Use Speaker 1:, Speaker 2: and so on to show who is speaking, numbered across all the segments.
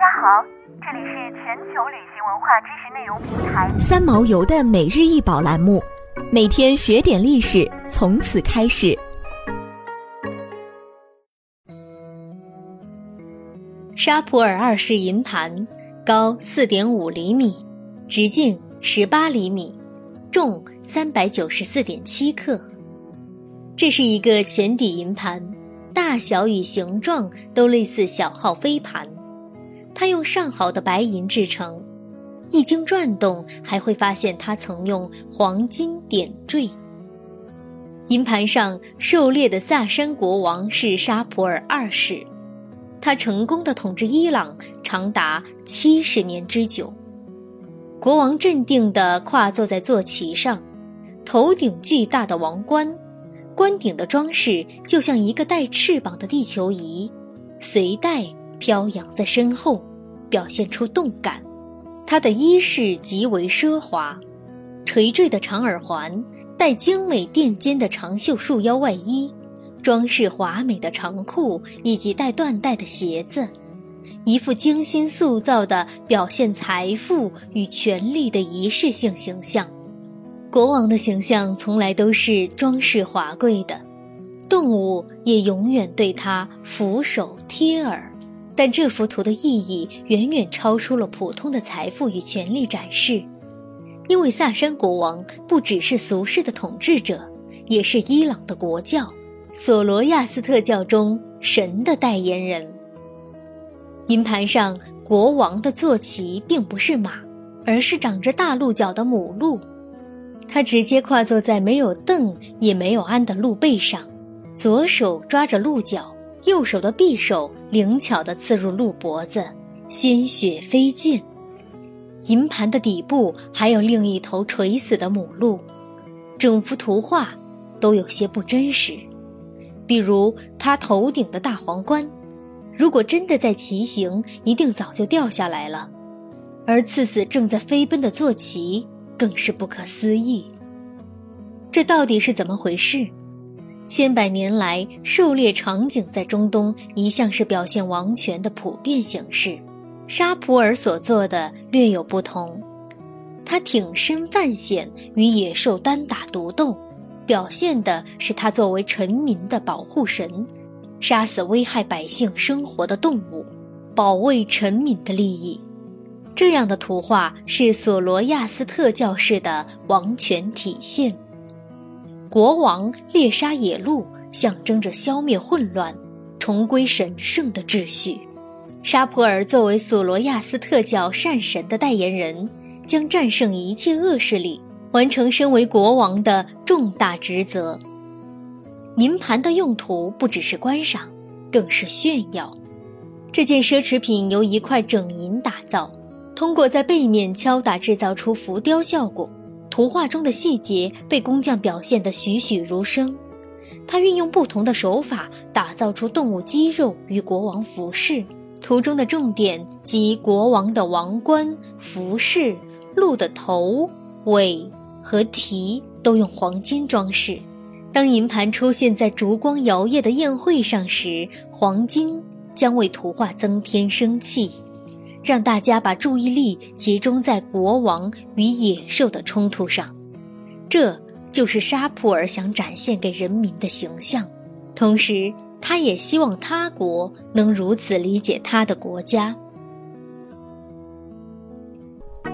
Speaker 1: 家好，这里是全球旅行文化知识内容平台
Speaker 2: 三毛游的每日一宝栏目，每天学点历史，从此开始。
Speaker 3: 沙普尔二世银盘，高四点五厘米，直径十八厘米，重三百九十四点七克。这是一个浅底银盘，大小与形状都类似小号飞盘。它用上好的白银制成，一经转动，还会发现它曾用黄金点缀。银盘上狩猎的萨珊国王是沙普尔二世，他成功的统治伊朗长达七十年之久。国王镇定地跨坐在坐骑上，头顶巨大的王冠，冠顶的装饰就像一个带翅膀的地球仪，随带飘扬在身后。表现出动感，他的衣饰极为奢华，垂坠的长耳环，带精美垫肩的长袖束腰外衣，装饰华美的长裤以及带缎带的鞋子，一副精心塑造的表现财富与权力的仪式性形象。国王的形象从来都是装饰华贵的，动物也永远对他俯首贴耳。但这幅图的意义远远超出了普通的财富与权力展示，因为萨珊国王不只是俗世的统治者，也是伊朗的国教——索罗亚斯特教中神的代言人。银盘上国王的坐骑并不是马，而是长着大鹿角的母鹿，他直接跨坐在没有凳也没有鞍的鹿背上，左手抓着鹿角。右手的匕首灵巧地刺入鹿脖子，鲜血飞溅。银盘的底部还有另一头垂死的母鹿，整幅图画都有些不真实。比如他头顶的大皇冠，如果真的在骑行，一定早就掉下来了；而刺死正在飞奔的坐骑，更是不可思议。这到底是怎么回事？千百年来，狩猎场景在中东一向是表现王权的普遍形式。沙普尔所做的略有不同，他挺身犯险，与野兽单打独斗，表现的是他作为臣民的保护神，杀死危害百姓生活的动物，保卫臣民的利益。这样的图画是索罗亚斯特教式的王权体现。国王猎杀野鹿，象征着消灭混乱，重归神圣的秩序。沙普尔作为索罗亚斯特教善神的代言人，将战胜一切恶势力，完成身为国王的重大职责。银盘的用途不只是观赏，更是炫耀。这件奢侈品由一块整银打造，通过在背面敲打制造出浮雕效果。图画中的细节被工匠表现得栩栩如生，他运用不同的手法打造出动物肌肉与国王服饰。图中的重点即国王的王冠、服饰、鹿的头、尾和蹄都用黄金装饰。当银盘出现在烛光摇曳的宴会上时，黄金将为图画增添生气。让大家把注意力集中在国王与野兽的冲突上，这就是沙普尔想展现给人民的形象。同时，他也希望他国能如此理解他的国家。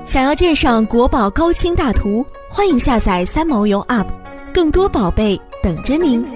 Speaker 2: 想要鉴赏国宝高清大图，欢迎下载三毛游 App，更多宝贝等着您。